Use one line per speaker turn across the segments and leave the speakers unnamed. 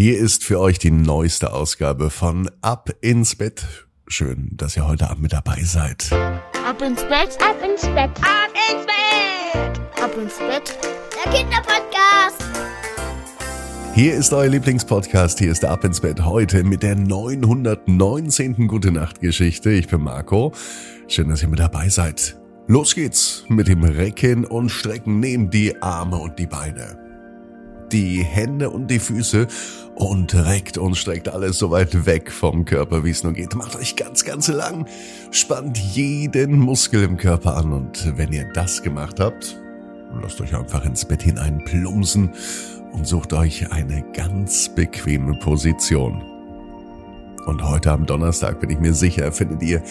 Hier ist für euch die neueste Ausgabe von Ab ins Bett. Schön, dass ihr heute Abend mit dabei seid.
Ab ins Bett, ab ins Bett, ab ins Bett, ab ins Bett. Der Kinderpodcast.
Hier ist euer Lieblingspodcast. Hier ist der Ab ins Bett heute mit der 919. Gute Nacht Geschichte. Ich bin Marco. Schön, dass ihr mit dabei seid. Los geht's mit dem Recken und Strecken. Nehmt die Arme und die Beine die Hände und die Füße und reckt und streckt alles so weit weg vom Körper, wie es nur geht. Macht euch ganz, ganz lang, spannt jeden Muskel im Körper an und wenn ihr das gemacht habt, lasst euch einfach ins Bett hinein plumpsen und sucht euch eine ganz bequeme Position. Und heute am Donnerstag bin ich mir sicher, findet ihr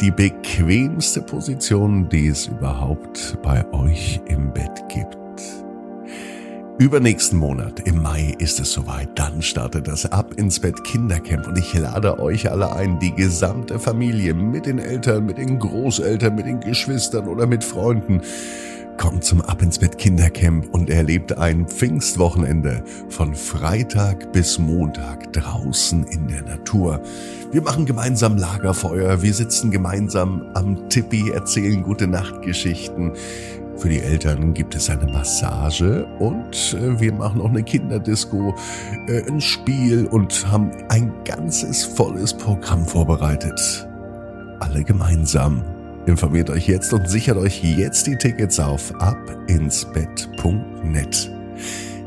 die bequemste Position, die es überhaupt bei euch im Bett gibt. Übernächsten Monat, im Mai, ist es soweit. Dann startet das Ab ins Bett Kindercamp und ich lade euch alle ein, die gesamte Familie mit den Eltern, mit den Großeltern, mit den Geschwistern oder mit Freunden. Kommt zum Ab ins Bett Kindercamp und erlebt ein Pfingstwochenende von Freitag bis Montag draußen in der Natur. Wir machen gemeinsam Lagerfeuer, wir sitzen gemeinsam am Tippi, erzählen gute Nachtgeschichten. Für die Eltern gibt es eine Massage und äh, wir machen auch eine Kinderdisco, äh, ein Spiel und haben ein ganzes volles Programm vorbereitet. Alle gemeinsam. Informiert euch jetzt und sichert euch jetzt die Tickets auf abinsbett.net.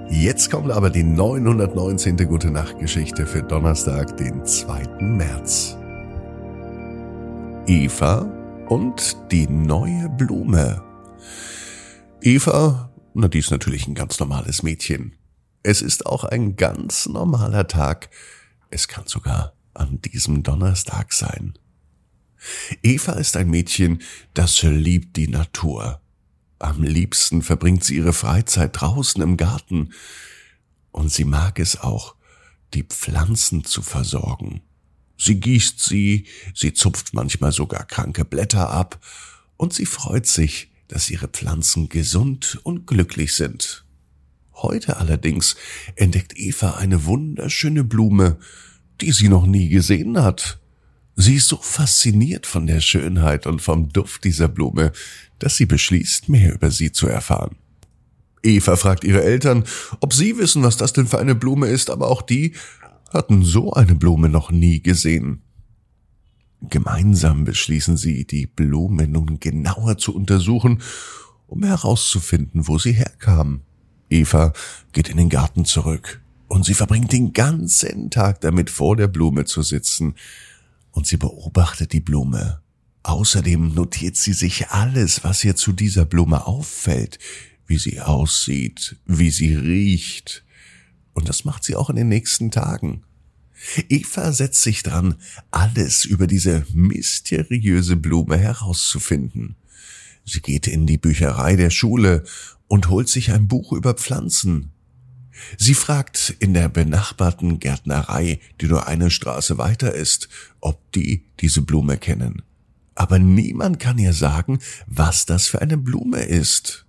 Jetzt kommt aber die 919. Gute Nacht Geschichte für Donnerstag, den 2. März. Eva und die neue Blume. Eva, na, die ist natürlich ein ganz normales Mädchen. Es ist auch ein ganz normaler Tag. Es kann sogar an diesem Donnerstag sein. Eva ist ein Mädchen, das liebt die Natur. Am liebsten verbringt sie ihre Freizeit draußen im Garten. Und sie mag es auch, die Pflanzen zu versorgen. Sie gießt sie, sie zupft manchmal sogar kranke Blätter ab, und sie freut sich, dass ihre Pflanzen gesund und glücklich sind. Heute allerdings entdeckt Eva eine wunderschöne Blume, die sie noch nie gesehen hat. Sie ist so fasziniert von der Schönheit und vom Duft dieser Blume, dass sie beschließt, mehr über sie zu erfahren. Eva fragt ihre Eltern, ob sie wissen, was das denn für eine Blume ist, aber auch die hatten so eine Blume noch nie gesehen. Gemeinsam beschließen sie, die Blume nun genauer zu untersuchen, um herauszufinden, wo sie herkam. Eva geht in den Garten zurück und sie verbringt den ganzen Tag damit, vor der Blume zu sitzen und sie beobachtet die Blume. Außerdem notiert sie sich alles, was ihr zu dieser Blume auffällt, wie sie aussieht, wie sie riecht. Und das macht sie auch in den nächsten Tagen. Eva setzt sich dran, alles über diese mysteriöse Blume herauszufinden. Sie geht in die Bücherei der Schule und holt sich ein Buch über Pflanzen. Sie fragt in der benachbarten Gärtnerei, die nur eine Straße weiter ist, ob die diese Blume kennen. Aber niemand kann ihr sagen, was das für eine Blume ist.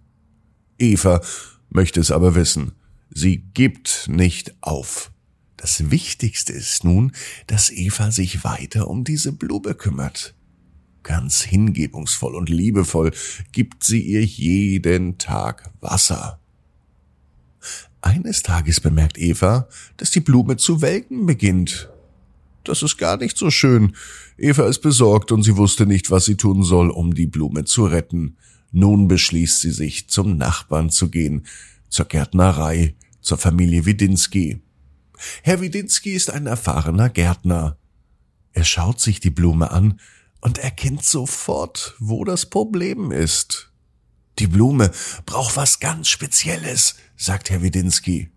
Eva möchte es aber wissen. Sie gibt nicht auf. Das Wichtigste ist nun, dass Eva sich weiter um diese Blume kümmert. Ganz hingebungsvoll und liebevoll gibt sie ihr jeden Tag Wasser. Eines Tages bemerkt Eva, dass die Blume zu welken beginnt. Das ist gar nicht so schön. Eva ist besorgt und sie wusste nicht, was sie tun soll, um die Blume zu retten. Nun beschließt sie sich, zum Nachbarn zu gehen, zur Gärtnerei, zur Familie Widinski. Herr Widinski ist ein erfahrener Gärtner. Er schaut sich die Blume an und erkennt sofort, wo das Problem ist. Die Blume braucht was ganz Spezielles, sagt Herr Widinski.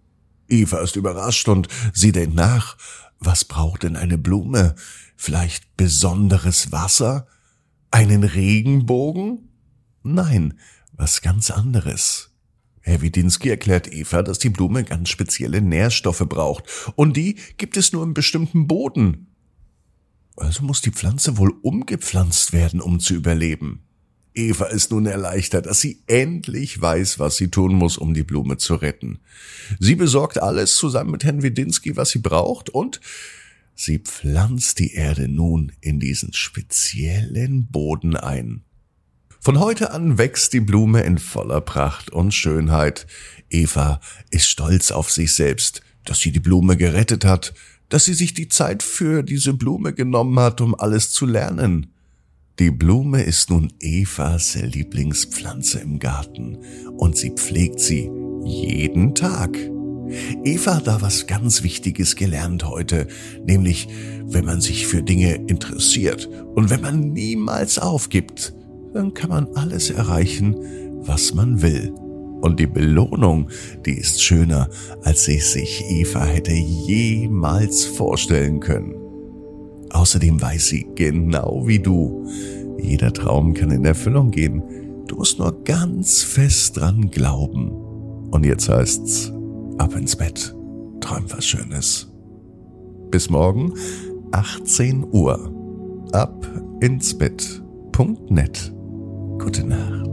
Eva ist überrascht und sie denkt nach, was braucht denn eine Blume? Vielleicht besonderes Wasser? Einen Regenbogen? Nein, was ganz anderes. Herr Widinski erklärt Eva, dass die Blume ganz spezielle Nährstoffe braucht und die gibt es nur im bestimmten Boden. Also muss die Pflanze wohl umgepflanzt werden, um zu überleben. Eva ist nun erleichtert, dass sie endlich weiß, was sie tun muss, um die Blume zu retten. Sie besorgt alles zusammen mit Herrn Wedinski, was sie braucht, und sie pflanzt die Erde nun in diesen speziellen Boden ein. Von heute an wächst die Blume in voller Pracht und Schönheit. Eva ist stolz auf sich selbst, dass sie die Blume gerettet hat, dass sie sich die Zeit für diese Blume genommen hat, um alles zu lernen. Die Blume ist nun Evas Lieblingspflanze im Garten und sie pflegt sie jeden Tag. Eva hat da was ganz Wichtiges gelernt heute, nämlich wenn man sich für Dinge interessiert und wenn man niemals aufgibt, dann kann man alles erreichen, was man will. Und die Belohnung, die ist schöner, als sie sich Eva hätte jemals vorstellen können. Außerdem weiß sie, genau wie du, jeder Traum kann in Erfüllung gehen. Du musst nur ganz fest dran glauben. Und jetzt heißt's, ab ins Bett, träum was Schönes. Bis morgen, 18 Uhr. Ab ins Bett.net. Gute Nacht.